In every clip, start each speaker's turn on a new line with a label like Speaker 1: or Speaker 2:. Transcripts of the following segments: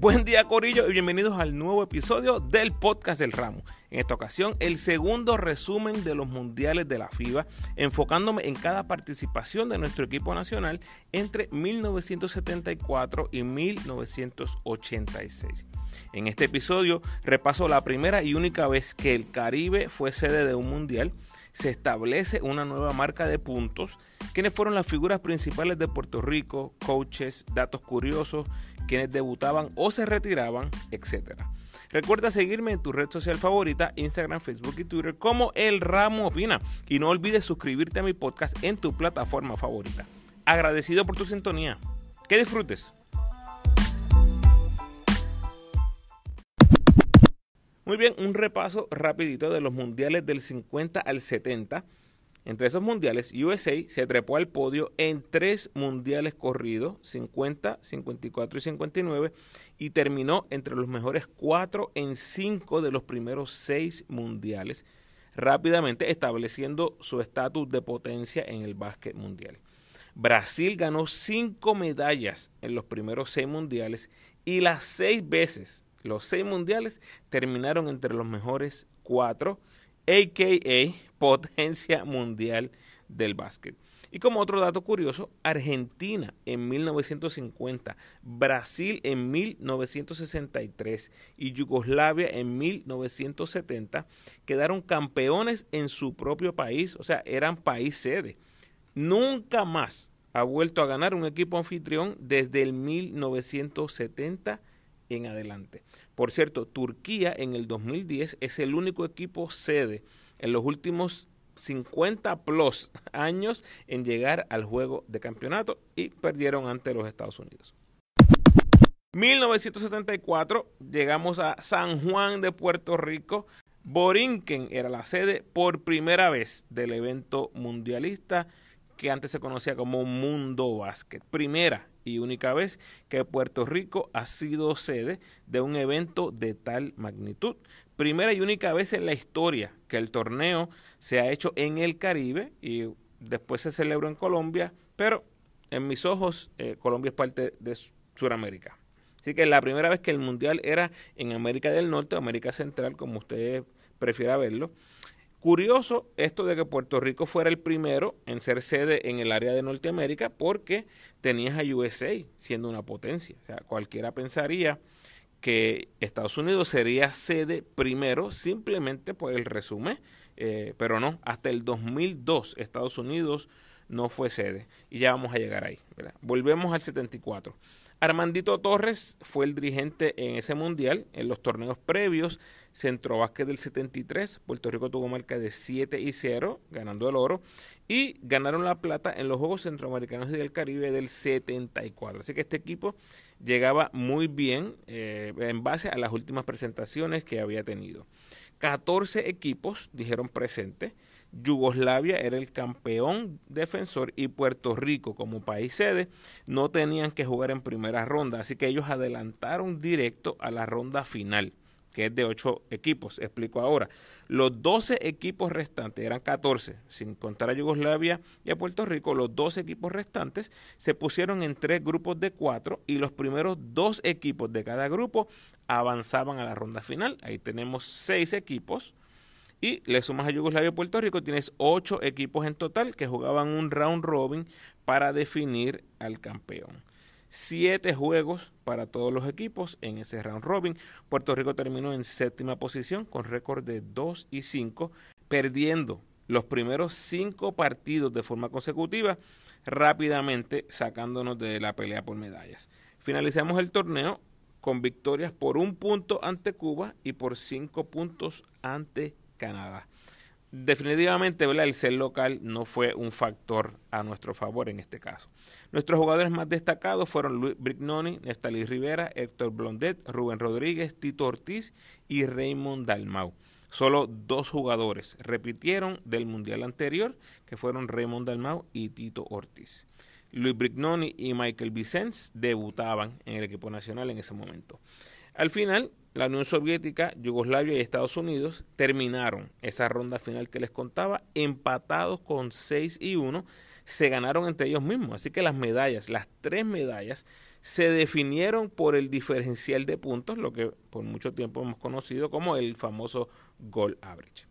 Speaker 1: Buen día Corillo y bienvenidos al nuevo episodio del podcast del ramo. En esta ocasión el segundo resumen de los mundiales de la FIBA, enfocándome en cada participación de nuestro equipo nacional entre 1974 y 1986. En este episodio repaso la primera y única vez que el Caribe fue sede de un mundial, se establece una nueva marca de puntos, quienes fueron las figuras principales de Puerto Rico, coaches, datos curiosos, quienes debutaban o se retiraban, etc. Recuerda seguirme en tu red social favorita, Instagram, Facebook y Twitter como El Ramo Opina. Y no olvides suscribirte a mi podcast en tu plataforma favorita. Agradecido por tu sintonía. Que disfrutes. Muy bien, un repaso rapidito de los mundiales del 50 al 70 entre esos mundiales, USA se trepó al podio en tres mundiales corridos, 50, 54 y 59, y terminó entre los mejores cuatro en cinco de los primeros seis mundiales, rápidamente estableciendo su estatus de potencia en el básquet mundial. Brasil ganó cinco medallas en los primeros seis mundiales y las seis veces, los seis mundiales, terminaron entre los mejores cuatro, a.k.a potencia mundial del básquet. Y como otro dato curioso, Argentina en 1950, Brasil en 1963 y Yugoslavia en 1970 quedaron campeones en su propio país, o sea, eran país sede. Nunca más ha vuelto a ganar un equipo anfitrión desde el 1970 en adelante. Por cierto, Turquía en el 2010 es el único equipo sede en los últimos 50 plus años en llegar al juego de campeonato y perdieron ante los Estados Unidos. 1974 llegamos a San Juan de Puerto Rico. Borinquen era la sede por primera vez del evento mundialista que antes se conocía como Mundo Básquet. Primera y única vez que Puerto Rico ha sido sede de un evento de tal magnitud primera y única vez en la historia que el torneo se ha hecho en el Caribe y después se celebró en Colombia, pero en mis ojos eh, Colombia es parte de Sudamérica. Así que la primera vez que el Mundial era en América del Norte América Central, como usted prefiera verlo. Curioso esto de que Puerto Rico fuera el primero en ser sede en el área de Norteamérica porque tenías a USA siendo una potencia. O sea, cualquiera pensaría que Estados Unidos sería sede primero simplemente por el resumen, eh, pero no, hasta el 2002 Estados Unidos no fue sede y ya vamos a llegar ahí. Volvemos al 74. Armandito Torres fue el dirigente en ese mundial, en los torneos previos, Centro Básquet del 73, Puerto Rico tuvo marca de 7 y 0, ganando el oro, y ganaron la plata en los Juegos Centroamericanos y del Caribe del 74. Así que este equipo llegaba muy bien eh, en base a las últimas presentaciones que había tenido. 14 equipos dijeron presente. Yugoslavia era el campeón defensor y Puerto Rico como país sede no tenían que jugar en primera ronda, así que ellos adelantaron directo a la ronda final que es de 8 equipos. Explico ahora. Los 12 equipos restantes, eran 14, sin contar a Yugoslavia y a Puerto Rico, los 12 equipos restantes se pusieron en tres grupos de cuatro y los primeros dos equipos de cada grupo avanzaban a la ronda final. Ahí tenemos seis equipos. Y le sumas a Yugoslavia y Puerto Rico, tienes ocho equipos en total que jugaban un round robin para definir al campeón siete juegos para todos los equipos en ese round robin. Puerto Rico terminó en séptima posición con récord de 2 y 5, perdiendo los primeros cinco partidos de forma consecutiva, rápidamente sacándonos de la pelea por medallas. Finalizamos el torneo con victorias por un punto ante Cuba y por cinco puntos ante Canadá definitivamente el ser local no fue un factor a nuestro favor en este caso. Nuestros jugadores más destacados fueron Luis Brignoni, Nestalí Rivera, Héctor Blondet, Rubén Rodríguez, Tito Ortiz y Raymond Dalmau. Solo dos jugadores repitieron del mundial anterior, que fueron Raymond Dalmau y Tito Ortiz. Luis Brignoni y Michael Vicens debutaban en el equipo nacional en ese momento. Al final, la Unión Soviética, Yugoslavia y Estados Unidos terminaron esa ronda final que les contaba empatados con 6 y 1. Se ganaron entre ellos mismos. Así que las medallas, las tres medallas, se definieron por el diferencial de puntos, lo que por mucho tiempo hemos conocido como el famoso goal average.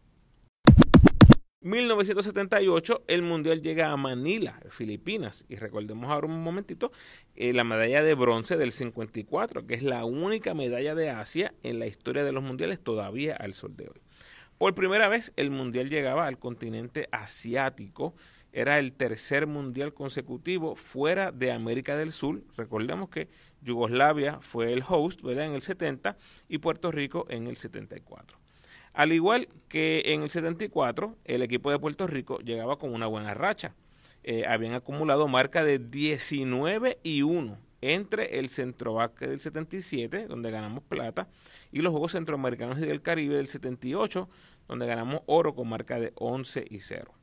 Speaker 1: 1978 el mundial llega a Manila, Filipinas, y recordemos ahora un momentito eh, la medalla de bronce del 54, que es la única medalla de Asia en la historia de los mundiales todavía al sol de hoy. Por primera vez el mundial llegaba al continente asiático, era el tercer mundial consecutivo fuera de América del Sur. Recordemos que Yugoslavia fue el host en el 70 y Puerto Rico en el 74. Al igual que en el 74, el equipo de Puerto Rico llegaba con una buena racha. Eh, habían acumulado marca de 19 y 1 entre el Centrovaque del 77, donde ganamos plata, y los Juegos Centroamericanos y del Caribe del 78, donde ganamos oro con marca de 11 y 0.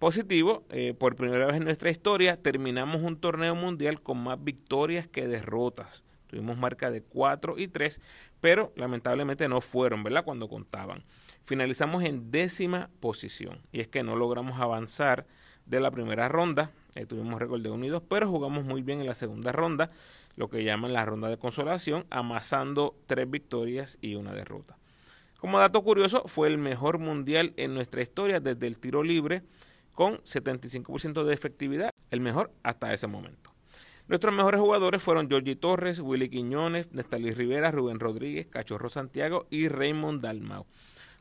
Speaker 1: Positivo, eh, por primera vez en nuestra historia terminamos un torneo mundial con más victorias que derrotas. Tuvimos marca de 4 y 3, pero lamentablemente no fueron, ¿verdad? Cuando contaban. Finalizamos en décima posición y es que no logramos avanzar de la primera ronda. Eh, tuvimos récord de unidos, pero jugamos muy bien en la segunda ronda, lo que llaman la ronda de consolación, amasando tres victorias y una derrota. Como dato curioso, fue el mejor mundial en nuestra historia desde el tiro libre con 75% de efectividad, el mejor hasta ese momento. Nuestros mejores jugadores fueron Georgie Torres, Willy Quiñones, Nestalí Rivera, Rubén Rodríguez, Cachorro Santiago y Raymond Dalmau.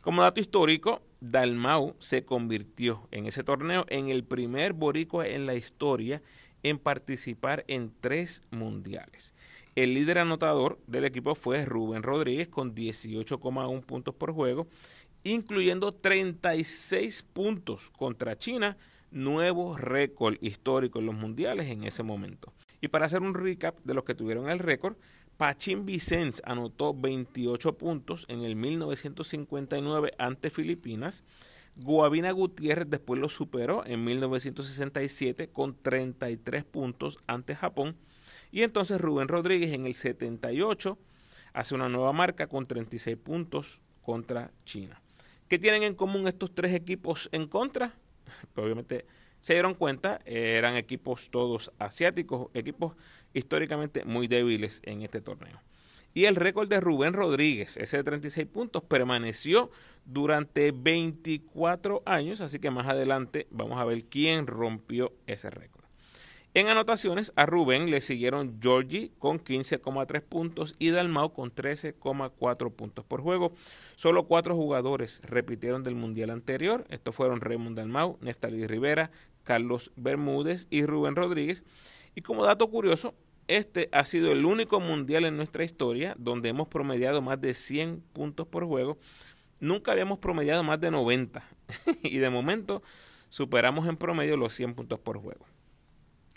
Speaker 1: Como dato histórico, Dalmau se convirtió en ese torneo en el primer boricua en la historia en participar en tres mundiales. El líder anotador del equipo fue Rubén Rodríguez con 18,1 puntos por juego, incluyendo 36 puntos contra China, nuevo récord histórico en los mundiales en ese momento. Y para hacer un recap de los que tuvieron el récord, Pachín Vicens anotó 28 puntos en el 1959 ante Filipinas. Guavina Gutiérrez después lo superó en 1967 con 33 puntos ante Japón. Y entonces Rubén Rodríguez en el 78 hace una nueva marca con 36 puntos contra China. ¿Qué tienen en común estos tres equipos en contra? Pues obviamente se dieron cuenta, eran equipos todos asiáticos, equipos históricamente muy débiles en este torneo. Y el récord de Rubén Rodríguez, ese de 36 puntos, permaneció durante 24 años, así que más adelante vamos a ver quién rompió ese récord. En anotaciones, a Rubén le siguieron Georgie con 15,3 puntos y Dalmau con 13,4 puntos por juego. Solo cuatro jugadores repitieron del mundial anterior. Estos fueron Raymond Dalmau, Neftali Rivera, Carlos Bermúdez y Rubén Rodríguez. Y como dato curioso, este ha sido el único mundial en nuestra historia donde hemos promediado más de 100 puntos por juego. Nunca habíamos promediado más de 90 y de momento superamos en promedio los 100 puntos por juego.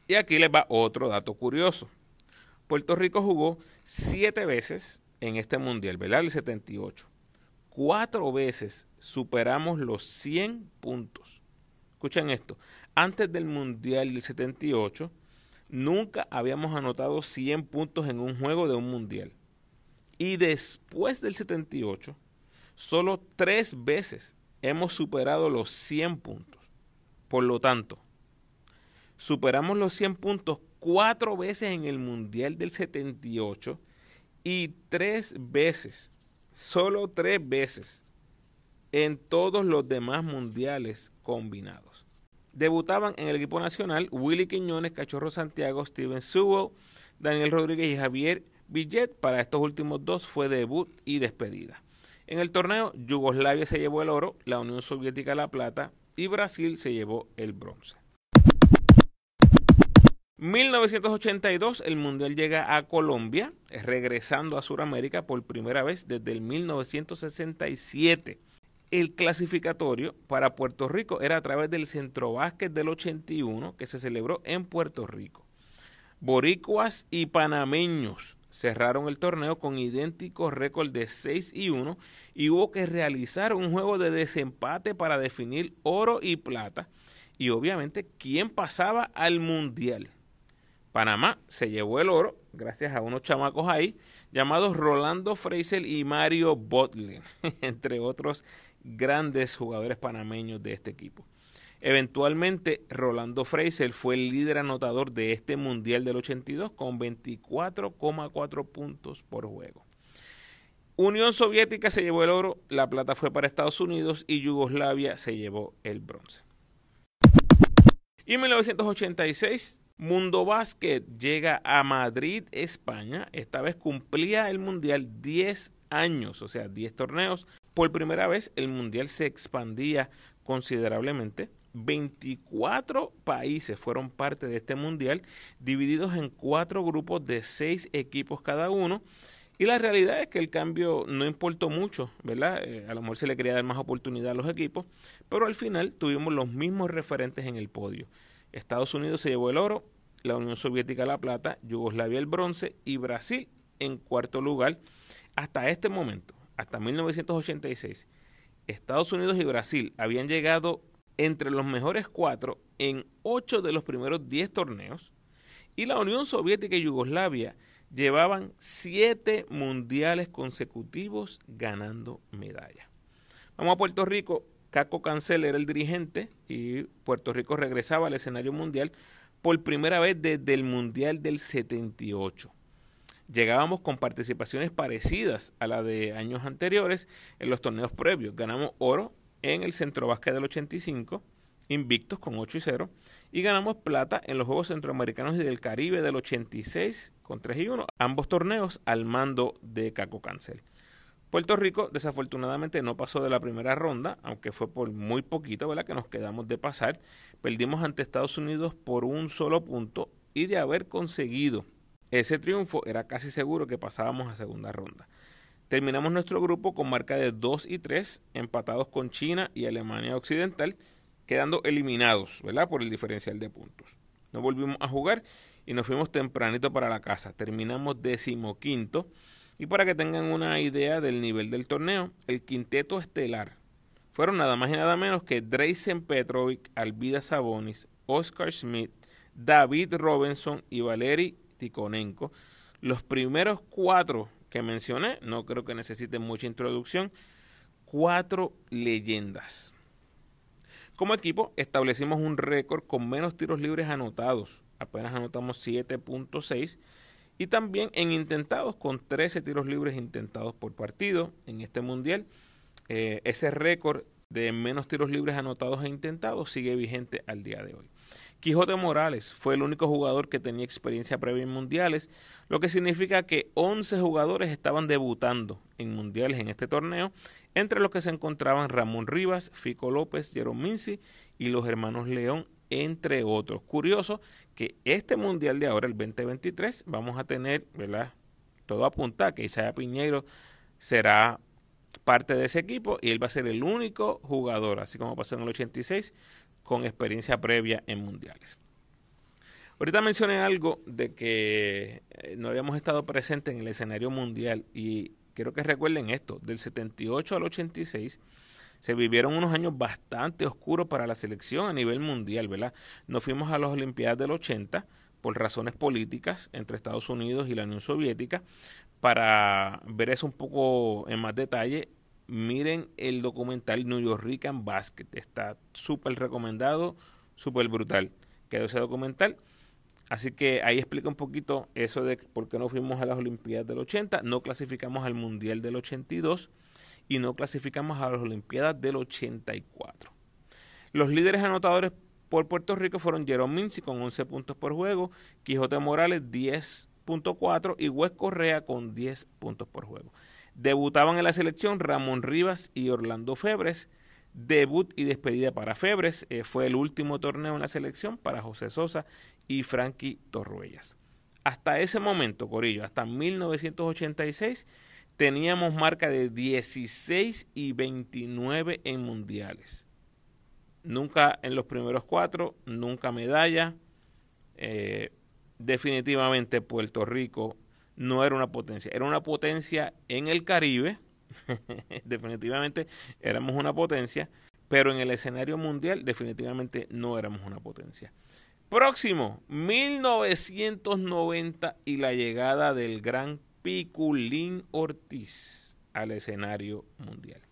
Speaker 1: Y aquí les va otro dato curioso. Puerto Rico jugó 7 veces en este mundial, ¿verdad? El 78. Cuatro veces superamos los 100 puntos. Escuchen esto. Antes del Mundial del 78, nunca habíamos anotado 100 puntos en un juego de un Mundial. Y después del 78, solo tres veces hemos superado los 100 puntos. Por lo tanto, superamos los 100 puntos cuatro veces en el Mundial del 78 y tres veces, solo tres veces, en todos los demás mundiales combinados. Debutaban en el equipo nacional Willy Quiñones, Cachorro Santiago, Steven Sewell, Daniel Rodríguez y Javier Villet. Para estos últimos dos fue debut y despedida. En el torneo, Yugoslavia se llevó el oro, la Unión Soviética la plata y Brasil se llevó el bronce. 1982 el Mundial llega a Colombia, regresando a Sudamérica por primera vez desde el 1967 el clasificatorio para Puerto Rico era a través del Centro Básquet del 81 que se celebró en Puerto Rico. Boricuas y panameños cerraron el torneo con idénticos récord de 6 y 1 y hubo que realizar un juego de desempate para definir oro y plata y obviamente quién pasaba al mundial. Panamá se llevó el oro gracias a unos chamacos ahí llamados Rolando Fraser y Mario Botley, entre otros grandes jugadores panameños de este equipo. Eventualmente, Rolando Fraser fue el líder anotador de este Mundial del 82 con 24,4 puntos por juego. Unión Soviética se llevó el oro, la plata fue para Estados Unidos y Yugoslavia se llevó el bronce. Y en 1986, Mundo Básquet llega a Madrid, España. Esta vez cumplía el Mundial 10 años, o sea, 10 torneos. Por primera vez el Mundial se expandía considerablemente. 24 países fueron parte de este mundial, divididos en cuatro grupos de seis equipos cada uno. Y la realidad es que el cambio no importó mucho, ¿verdad? Eh, a lo mejor se le quería dar más oportunidad a los equipos, pero al final tuvimos los mismos referentes en el podio. Estados Unidos se llevó el oro, la Unión Soviética la plata, Yugoslavia el bronce y Brasil en cuarto lugar. Hasta este momento, hasta 1986, Estados Unidos y Brasil habían llegado entre los mejores cuatro en ocho de los primeros diez torneos y la Unión Soviética y Yugoslavia llevaban siete mundiales consecutivos ganando medalla. Vamos a Puerto Rico. Caco Cancel era el dirigente y Puerto Rico regresaba al escenario mundial por primera vez desde el Mundial del 78. Llegábamos con participaciones parecidas a la de años anteriores en los torneos previos. Ganamos oro en el Centro del 85, invictos con 8 y 0, y ganamos plata en los Juegos Centroamericanos y del Caribe del 86 con 3 y 1, ambos torneos al mando de Caco Cancel. Puerto Rico desafortunadamente no pasó de la primera ronda, aunque fue por muy poquito, ¿verdad? Que nos quedamos de pasar. Perdimos ante Estados Unidos por un solo punto y de haber conseguido ese triunfo era casi seguro que pasábamos a segunda ronda. Terminamos nuestro grupo con marca de 2 y 3, empatados con China y Alemania Occidental, quedando eliminados, ¿verdad? Por el diferencial de puntos. No volvimos a jugar y nos fuimos tempranito para la casa. Terminamos decimoquinto. Y para que tengan una idea del nivel del torneo, el quinteto estelar fueron nada más y nada menos que Dreisen Petrovic, Alvida Sabonis, Oscar Schmidt, David Robinson y Valery Tikonenko. Los primeros cuatro que mencioné, no creo que necesiten mucha introducción, cuatro leyendas. Como equipo establecimos un récord con menos tiros libres anotados, apenas anotamos 7.6 y también en intentados con 13 tiros libres intentados por partido en este mundial. Eh, ese récord de menos tiros libres anotados e intentados sigue vigente al día de hoy. Quijote Morales fue el único jugador que tenía experiencia previa en mundiales, lo que significa que 11 jugadores estaban debutando en mundiales en este torneo, entre los que se encontraban Ramón Rivas, Fico López, Jerome y los hermanos León, entre otros. Curioso que este mundial de ahora, el 2023, vamos a tener, ¿verdad? Todo apunta que Isaiah Piñeiro será parte de ese equipo y él va a ser el único jugador, así como pasó en el 86, con experiencia previa en mundiales. Ahorita mencioné algo de que eh, no habíamos estado presentes en el escenario mundial y quiero que recuerden esto, del 78 al 86 se vivieron unos años bastante oscuros para la selección a nivel mundial, ¿verdad? Nos fuimos a las Olimpiadas del 80 por razones políticas entre Estados Unidos y la Unión Soviética. Para ver eso un poco en más detalle, miren el documental New York Rican Basket. Está súper recomendado, súper brutal. Quedó ese documental. Así que ahí explica un poquito eso de por qué no fuimos a las Olimpiadas del 80, no clasificamos al Mundial del 82 y no clasificamos a las Olimpiadas del 84. Los líderes anotadores por Puerto Rico fueron Jerome Mincy con 11 puntos por juego, Quijote Morales 10.4 y Wes Correa con 10 puntos por juego. Debutaban en la selección Ramón Rivas y Orlando Febres. Debut y despedida para Febres. Eh, fue el último torneo en la selección para José Sosa y Frankie Torruellas. Hasta ese momento, Corillo, hasta 1986, teníamos marca de 16 y 29 en mundiales. Nunca en los primeros cuatro, nunca medalla. Eh, definitivamente Puerto Rico no era una potencia, era una potencia en el Caribe, definitivamente éramos una potencia, pero en el escenario mundial definitivamente no éramos una potencia. Próximo, 1990 y la llegada del gran Piculín Ortiz al escenario mundial.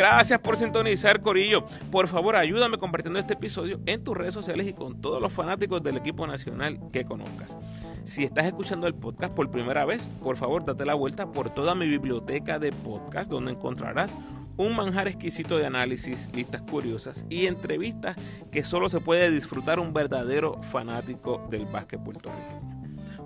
Speaker 1: Gracias por sintonizar, Corillo. Por favor, ayúdame compartiendo este episodio en tus redes sociales y con todos los fanáticos del equipo nacional que conozcas. Si estás escuchando el podcast por primera vez, por favor, date la vuelta por toda mi biblioteca de podcast, donde encontrarás un manjar exquisito de análisis, listas curiosas y entrevistas que solo se puede disfrutar un verdadero fanático del básquet puertorriqueño.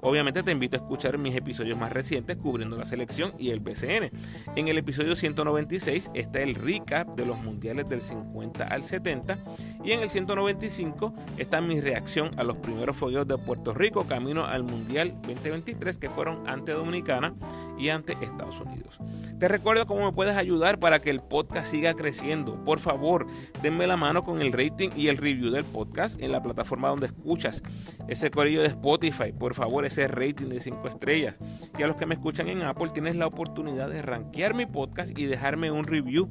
Speaker 1: Obviamente te invito a escuchar mis episodios más recientes cubriendo la selección y el BCN. En el episodio 196 está el recap de los mundiales del 50 al 70 y en el 195 está mi reacción a los primeros fogueos de Puerto Rico camino al Mundial 2023 que fueron ante Dominicana y ante Estados Unidos. Te recuerdo cómo me puedes ayudar para que el podcast siga creciendo. Por favor, denme la mano con el rating y el review del podcast en la plataforma donde escuchas ese corrillo de Spotify. Por favor, ese rating de 5 estrellas. Y a los que me escuchan en Apple, tienes la oportunidad de rankear mi podcast y dejarme un review.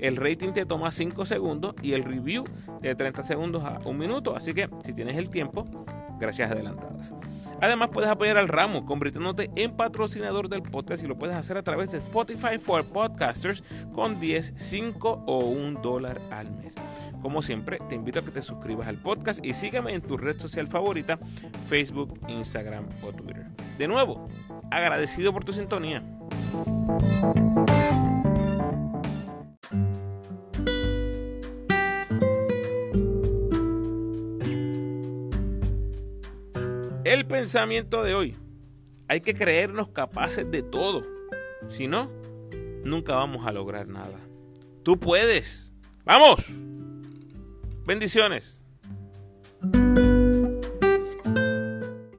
Speaker 1: El rating te toma 5 segundos y el review de 30 segundos a un minuto. Así que si tienes el tiempo, gracias adelantadas. Además puedes apoyar al ramo convirtiéndote en patrocinador del podcast y lo puedes hacer a través de Spotify for Podcasters con 10, 5 o 1 dólar al mes. Como siempre, te invito a que te suscribas al podcast y sígueme en tu red social favorita, Facebook, Instagram o Twitter. De nuevo, agradecido por tu sintonía. Pensamiento de hoy. Hay que creernos capaces de todo. Si no, nunca vamos a lograr nada. Tú puedes. ¡Vamos! Bendiciones.